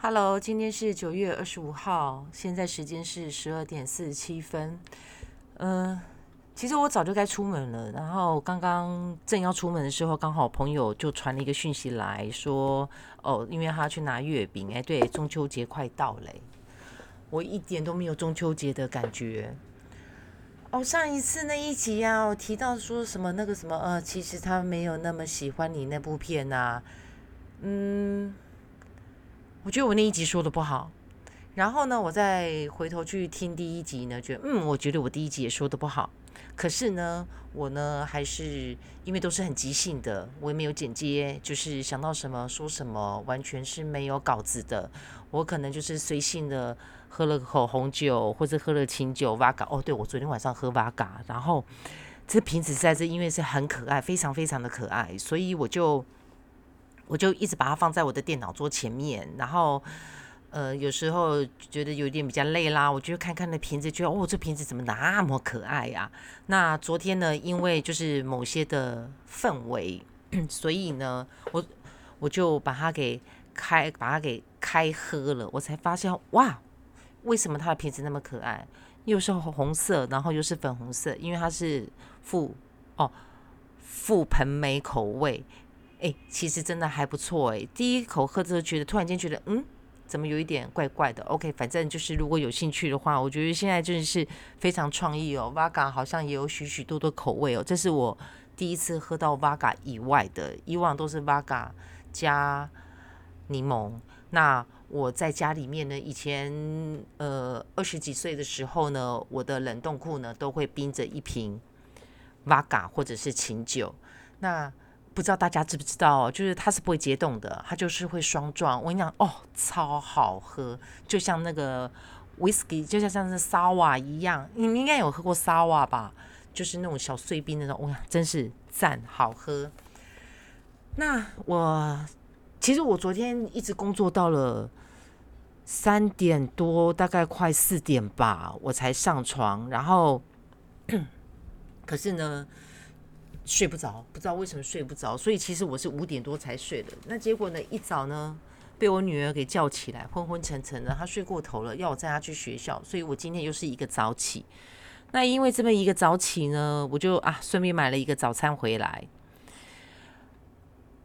Hello，今天是九月二十五号，现在时间是十二点四十七分。嗯，其实我早就该出门了，然后刚刚正要出门的时候，刚好朋友就传了一个讯息来说，哦，因为他去拿月饼，哎，对，中秋节快到嘞，我一点都没有中秋节的感觉。哦，上一次那一集啊，我提到说什么那个什么，呃，其实他没有那么喜欢你那部片呐，嗯。我觉得我那一集说的不好，然后呢，我再回头去听第一集呢，觉得嗯，我觉得我第一集也说的不好。可是呢，我呢还是因为都是很即兴的，我也没有剪接，就是想到什么说什么，完全是没有稿子的。我可能就是随性的喝了口红酒，或者喝了清酒，v 嘎。哦，对，我昨天晚上喝 v 嘎，然后这瓶子在这因为是很可爱，非常非常的可爱，所以我就。我就一直把它放在我的电脑桌前面，然后，呃，有时候觉得有点比较累啦，我就看看那瓶子，觉得哦，这瓶子怎么那么可爱呀？那昨天呢，因为就是某些的氛围，所以呢，我我就把它给开，把它给开喝了，我才发现哇，为什么它的瓶子那么可爱？又是红色，然后又是粉红色，因为它是覆哦覆盆梅口味。哎，其实真的还不错哎。第一口喝之后，觉得突然间觉得，嗯，怎么有一点怪怪的？OK，反正就是如果有兴趣的话，我觉得现在真的是非常创意哦。Vaga 好像也有许许多多口味哦。这是我第一次喝到 Vaga 以外的，以往都是 Vaga 加柠檬。那我在家里面呢，以前呃二十几岁的时候呢，我的冷冻库呢都会冰着一瓶 Vaga 或者是琴酒。那不知道大家知不知道，就是它是不会结冻的，它就是会霜状。我跟你讲，哦，超好喝，就像那个 whisky，就像像是沙瓦一样。你们应该有喝过沙瓦吧？就是那种小碎冰那种，哇，真是赞，好喝。那我其实我昨天一直工作到了三点多，大概快四点吧，我才上床。然后，可是呢。睡不着，不知道为什么睡不着，所以其实我是五点多才睡的。那结果呢，一早呢被我女儿给叫起来，昏昏沉沉的，她睡过头了，要我载她去学校，所以我今天又是一个早起。那因为这么一个早起呢，我就啊顺便买了一个早餐回来。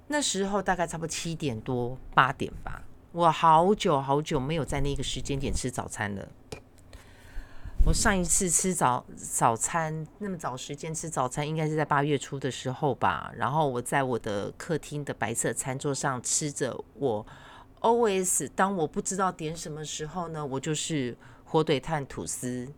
那时候大概差不多七点多八点吧，我好久好久没有在那个时间点吃早餐了。我上一次吃早早餐那么早时间吃早餐，应该是在八月初的时候吧。然后我在我的客厅的白色餐桌上吃着我 O S。当我不知道点什么时候呢，我就是火腿炭吐司。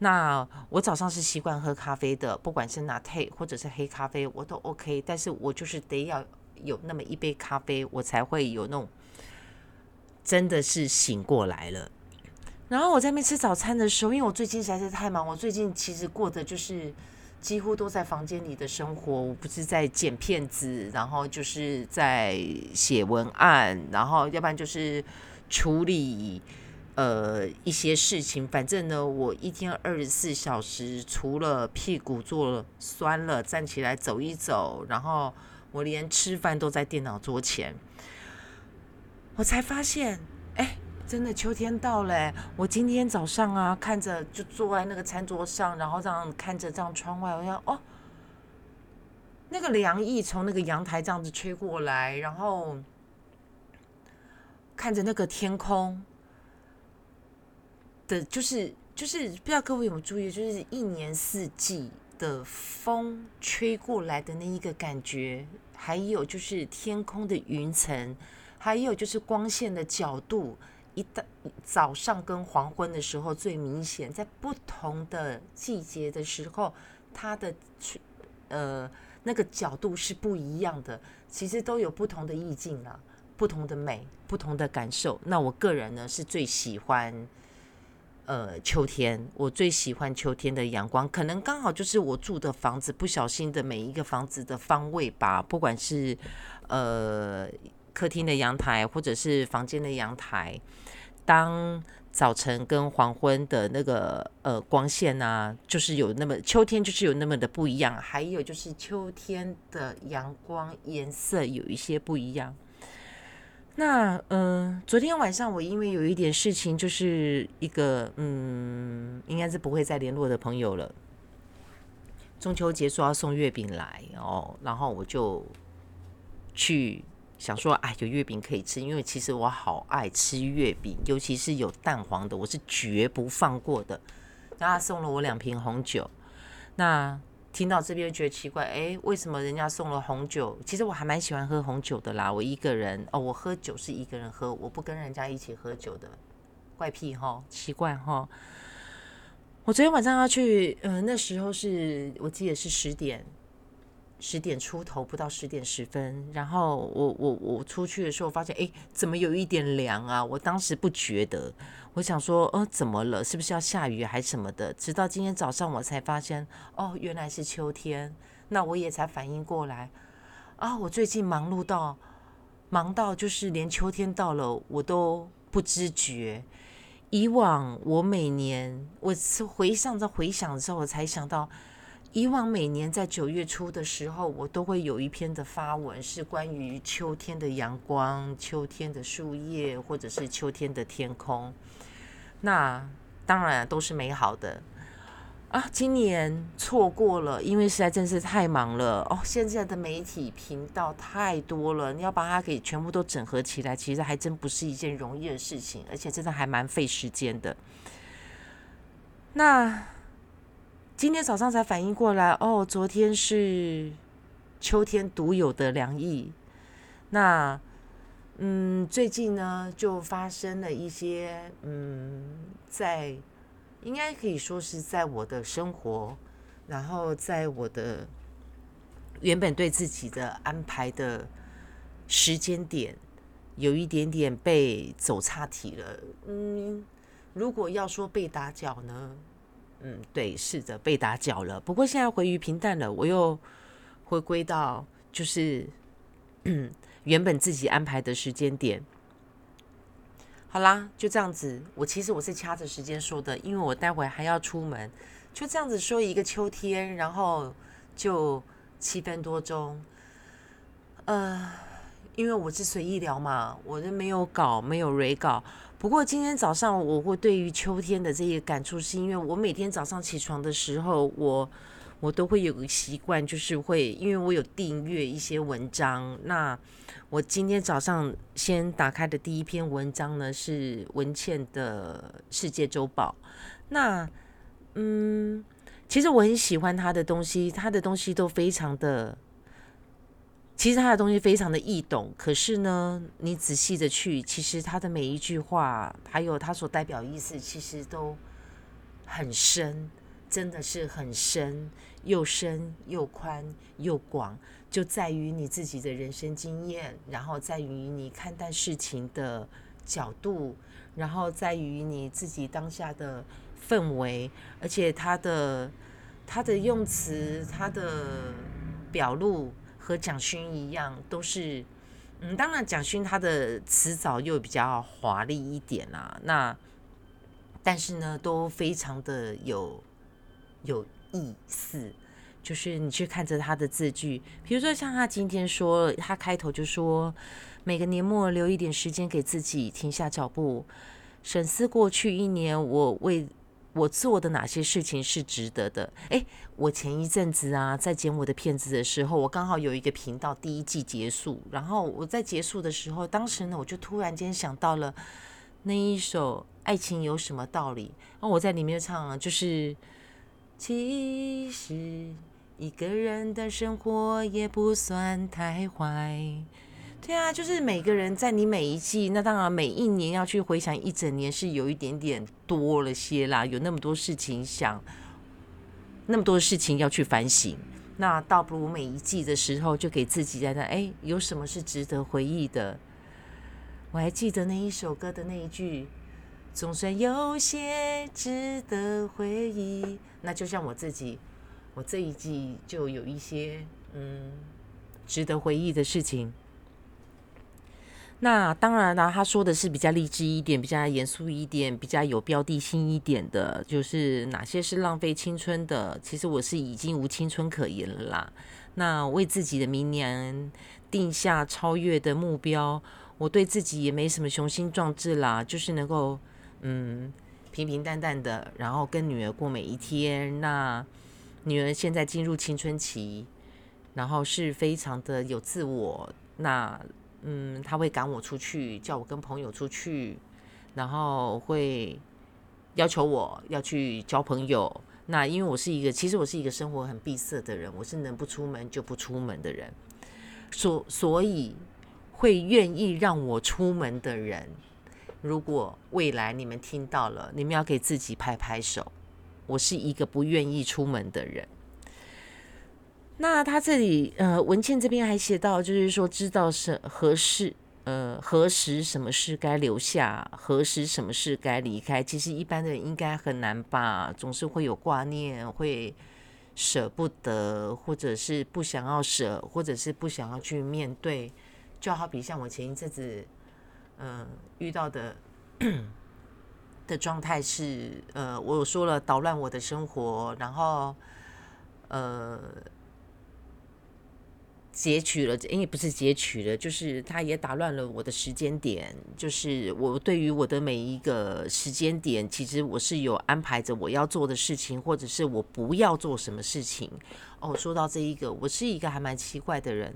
那我早上是习惯喝咖啡的，不管是拿 T 或者是黑咖啡，我都 OK。但是我就是得要有那么一杯咖啡，我才会有那种真的是醒过来了。然后我在那边吃早餐的时候，因为我最近实在是太忙，我最近其实过的就是几乎都在房间里的生活。我不是在剪片子，然后就是在写文案，然后要不然就是处理呃一些事情。反正呢，我一天二十四小时，除了屁股坐酸了站起来走一走，然后我连吃饭都在电脑桌前，我才发现，哎。真的秋天到了，我今天早上啊，看着就坐在那个餐桌上，然后这样看着这样窗外，我想哦，那个凉意从那个阳台这样子吹过来，然后看着那个天空的，就是就是不知道各位有没有注意，就是一年四季的风吹过来的那一个感觉，还有就是天空的云层，还有就是光线的角度。一到早上跟黄昏的时候最明显，在不同的季节的时候，它的呃那个角度是不一样的。其实都有不同的意境啦，不同的美，不同的感受。那我个人呢是最喜欢呃秋天，我最喜欢秋天的阳光，可能刚好就是我住的房子不小心的每一个房子的方位吧，不管是呃。客厅的阳台，或者是房间的阳台，当早晨跟黄昏的那个呃光线啊，就是有那么秋天就是有那么的不一样。还有就是秋天的阳光颜色有一些不一样。那嗯，昨天晚上我因为有一点事情，就是一个嗯，应该是不会再联络的朋友了。中秋节说要送月饼来哦，然后我就去想说，哎，有月饼可以吃，因为其实我好爱吃月饼，尤其是有蛋黄的，我是绝不放过的。然后他送了我两瓶红酒，那。听到这边觉得奇怪，哎，为什么人家送了红酒？其实我还蛮喜欢喝红酒的啦。我一个人哦，我喝酒是一个人喝，我不跟人家一起喝酒的，怪癖哈，奇怪哈。我昨天晚上要去，嗯，那时候是我记得是十点。十点出头，不到十点十分，然后我我我出去的时候发现，哎，怎么有一点凉啊？我当时不觉得，我想说，呃，怎么了？是不是要下雨还是什么的？直到今天早上我才发现，哦，原来是秋天。那我也才反应过来，啊，我最近忙碌到忙到就是连秋天到了我都不知觉。以往我每年我回想着回想的时候，我才想到。以往每年在九月初的时候，我都会有一篇的发文，是关于秋天的阳光、秋天的树叶，或者是秋天的天空。那当然都是美好的啊！今年错过了，因为实在真是太忙了哦。现在的媒体频道太多了，你要把它给全部都整合起来，其实还真不是一件容易的事情，而且真的还蛮费时间的。那。今天早上才反应过来，哦，昨天是秋天独有的凉意。那，嗯，最近呢，就发生了一些，嗯，在应该可以说是在我的生活，然后在我的原本对自己的安排的时间点，有一点点被走岔题了。嗯，如果要说被打搅呢？嗯，对，是的，被打搅了。不过现在回于平淡了，我又回归到就是 原本自己安排的时间点。好啦，就这样子。我其实我是掐着时间说的，因为我待会还要出门。就这样子说一个秋天，然后就七分多钟。呃，因为我是随意聊嘛，我都没有稿，没有 re 稿。不过今天早上我会对于秋天的这个感触，是因为我每天早上起床的时候，我我都会有个习惯，就是会因为我有订阅一些文章。那我今天早上先打开的第一篇文章呢，是文倩的《世界周报》。那嗯，其实我很喜欢他的东西，他的东西都非常的。其实他的东西非常的易懂，可是呢，你仔细的去，其实他的每一句话，还有他所代表意思，其实都很深，真的是很深，又深又宽又广，就在于你自己的人生经验，然后在于你看待事情的角度，然后在于你自己当下的氛围，而且他的他的用词，他的表露。和蒋勋一样，都是，嗯，当然蒋勋他的词藻又比较华丽一点啦，那，但是呢，都非常的有有意思，就是你去看着他的字句，比如说像他今天说，他开头就说，每个年末留一点时间给自己，停下脚步，审思过去一年我为。我做的哪些事情是值得的？诶，我前一阵子啊，在剪我的片子的时候，我刚好有一个频道第一季结束，然后我在结束的时候，当时呢，我就突然间想到了那一首《爱情有什么道理》，然后我在里面唱啊，就是其实一个人的生活也不算太坏。对啊，就是每个人在你每一季，那当然每一年要去回想一整年是有一点点多了些啦，有那么多事情想，那么多事情要去反省，那倒不如每一季的时候就给自己在那，哎，有什么是值得回忆的？我还记得那一首歌的那一句，总算有些值得回忆。那就像我自己，我这一季就有一些嗯值得回忆的事情。那当然啦，他说的是比较励志一点、比较严肃一点、比较有标的性一点的，就是哪些是浪费青春的。其实我是已经无青春可言了啦。那为自己的明年定下超越的目标，我对自己也没什么雄心壮志啦，就是能够嗯平平淡淡的，然后跟女儿过每一天。那女儿现在进入青春期，然后是非常的有自我。那嗯，他会赶我出去，叫我跟朋友出去，然后会要求我要去交朋友。那因为我是一个，其实我是一个生活很闭塞的人，我是能不出门就不出门的人，所所以会愿意让我出门的人，如果未来你们听到了，你们要给自己拍拍手。我是一个不愿意出门的人。那他这里呃文倩这边还写到，就是说知道是合适。呃，何时什么事该留下，何时什么事该离开？其实一般的人应该很难吧，总是会有挂念，会舍不得，或者是不想要舍，或者是不想要去面对。就好比像我前一阵子，嗯，遇到的的状态是，呃，我说了捣乱我的生活，然后，呃。截取了，因为不是截取了，就是他也打乱了我的时间点。就是我对于我的每一个时间点，其实我是有安排着我要做的事情，或者是我不要做什么事情。哦，说到这一个，我是一个还蛮奇怪的人。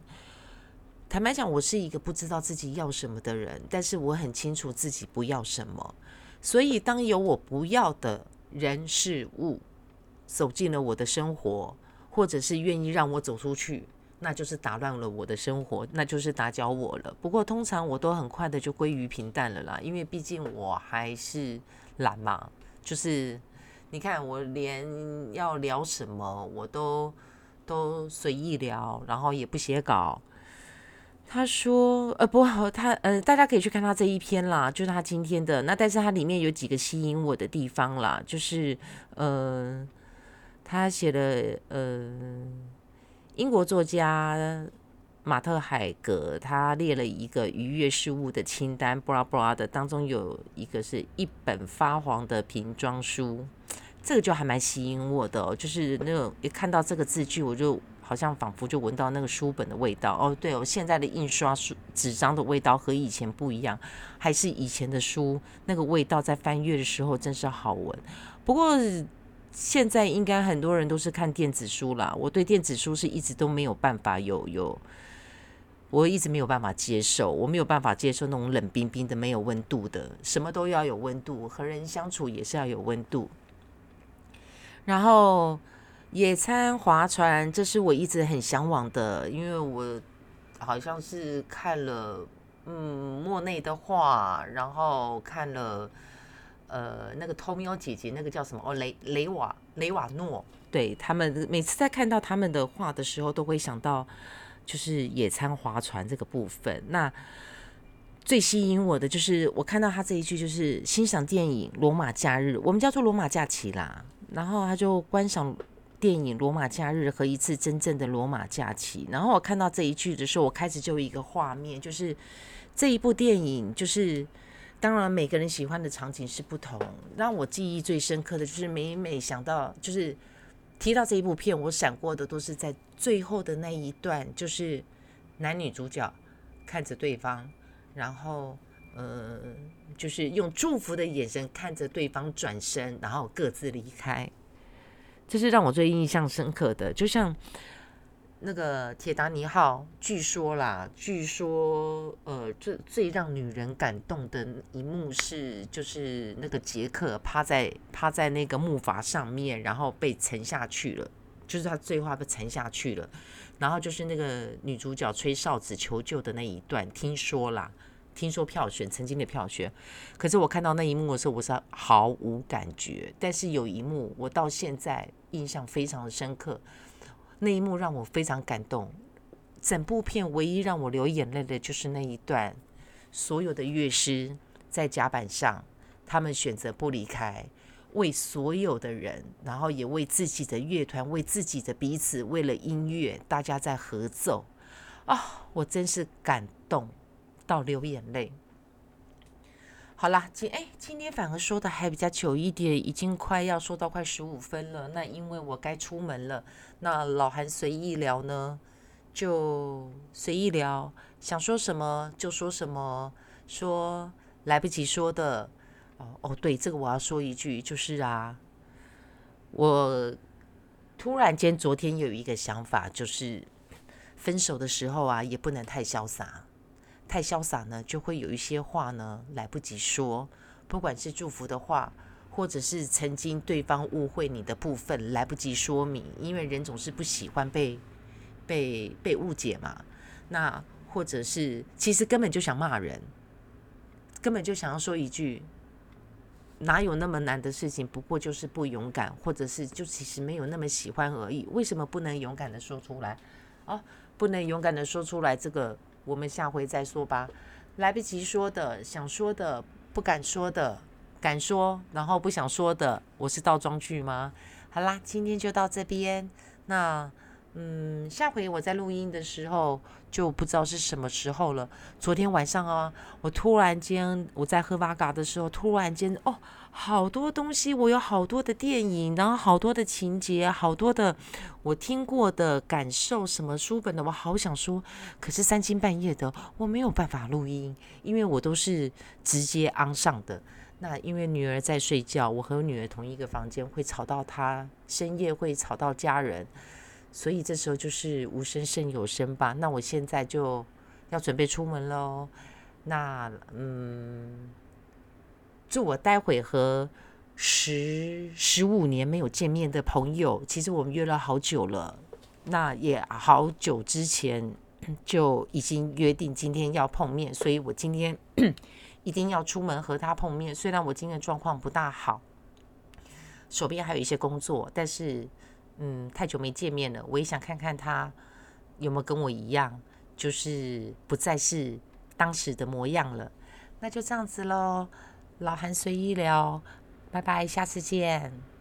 坦白讲，我是一个不知道自己要什么的人，但是我很清楚自己不要什么。所以，当有我不要的人事物走进了我的生活，或者是愿意让我走出去。那就是打乱了我的生活，那就是打搅我了。不过通常我都很快的就归于平淡了啦，因为毕竟我还是懒嘛。就是你看，我连要聊什么我都都随意聊，然后也不写稿。他说，呃，不好，他呃，大家可以去看他这一篇啦，就是他今天的那，但是他里面有几个吸引我的地方啦，就是呃，他写了呃。英国作家马特海格他列了一个愉悦事物的清单，布拉布拉的当中有一个是一本发黄的瓶装书，这个就还蛮吸引我的，就是那种一看到这个字句，我就好像仿佛就闻到那个书本的味道。哦，对哦，现在的印刷书纸张的味道和以前不一样，还是以前的书那个味道，在翻阅的时候真是好闻。不过。现在应该很多人都是看电子书啦。我对电子书是一直都没有办法有有，我一直没有办法接受，我没有办法接受那种冷冰冰的、没有温度的，什么都要有温度，和人相处也是要有温度。然后野餐、划船，这是我一直很向往的，因为我好像是看了嗯莫内的画，然后看了。呃，那个偷喵姐姐，那个叫什么？哦，雷雷瓦雷瓦诺，对他们每次在看到他们的画的时候，都会想到就是野餐划船这个部分。那最吸引我的就是我看到他这一句，就是欣赏电影《罗马假日》，我们叫做罗马假期啦。然后他就观赏电影《罗马假日》和一次真正的罗马假期。然后我看到这一句的时候，我开始就有一个画面，就是这一部电影就是。当然，每个人喜欢的场景是不同。让我记忆最深刻的就是每每想到，就是提到这一部片，我闪过的都是在最后的那一段，就是男女主角看着对方，然后呃，就是用祝福的眼神看着对方转身，然后各自离开。这是让我最印象深刻的，就像。那个铁达尼号，据说啦，据说，呃，最最让女人感动的一幕是，就是那个杰克趴在趴在那个木筏上面，然后被沉下去了，就是他最后被沉下去了，然后就是那个女主角吹哨子求救的那一段，听说啦，听说票选曾经的票选，可是我看到那一幕的时候，我是毫无感觉，但是有一幕我到现在印象非常的深刻。那一幕让我非常感动，整部片唯一让我流眼泪的就是那一段，所有的乐师在甲板上，他们选择不离开，为所有的人，然后也为自己的乐团，为自己的彼此，为了音乐，大家在合奏，啊，我真是感动到流眼泪。好啦，今哎，今天反而说的还比较久一点，已经快要说到快十五分了。那因为我该出门了，那老韩随意聊呢，就随意聊，想说什么就说什么，说来不及说的。哦哦，对，这个我要说一句，就是啊，我突然间昨天有一个想法，就是分手的时候啊，也不能太潇洒，太潇洒呢，就会有一些话呢来不及说，不管是祝福的话。或者是曾经对方误会你的部分来不及说明，因为人总是不喜欢被被被误解嘛。那或者是其实根本就想骂人，根本就想要说一句，哪有那么难的事情？不过就是不勇敢，或者是就其实没有那么喜欢而已。为什么不能勇敢的说出来？哦，不能勇敢的说出来，这个我们下回再说吧。来不及说的，想说的，不敢说的。敢说，然后不想说的，我是倒装句吗？好啦，今天就到这边。那，嗯，下回我在录音的时候就不知道是什么时候了。昨天晚上啊，我突然间我在喝瓦嘎的时候，突然间哦，好多东西，我有好多的电影，然后好多的情节，好多的我听过的感受，什么书本的，我好想说，可是三更半夜的，我没有办法录音，因为我都是直接安上的。那因为女儿在睡觉，我和女儿同一个房间，会吵到她，深夜会吵到家人，所以这时候就是无声胜有声吧。那我现在就要准备出门喽。那嗯，祝我待会和十十五年没有见面的朋友，其实我们约了好久了，那也好久之前就已经约定今天要碰面，所以我今天。一定要出门和他碰面。虽然我今天状况不大好，手边还有一些工作，但是，嗯，太久没见面了，我也想看看他有没有跟我一样，就是不再是当时的模样了。那就这样子喽，老韩随意聊，拜拜，下次见。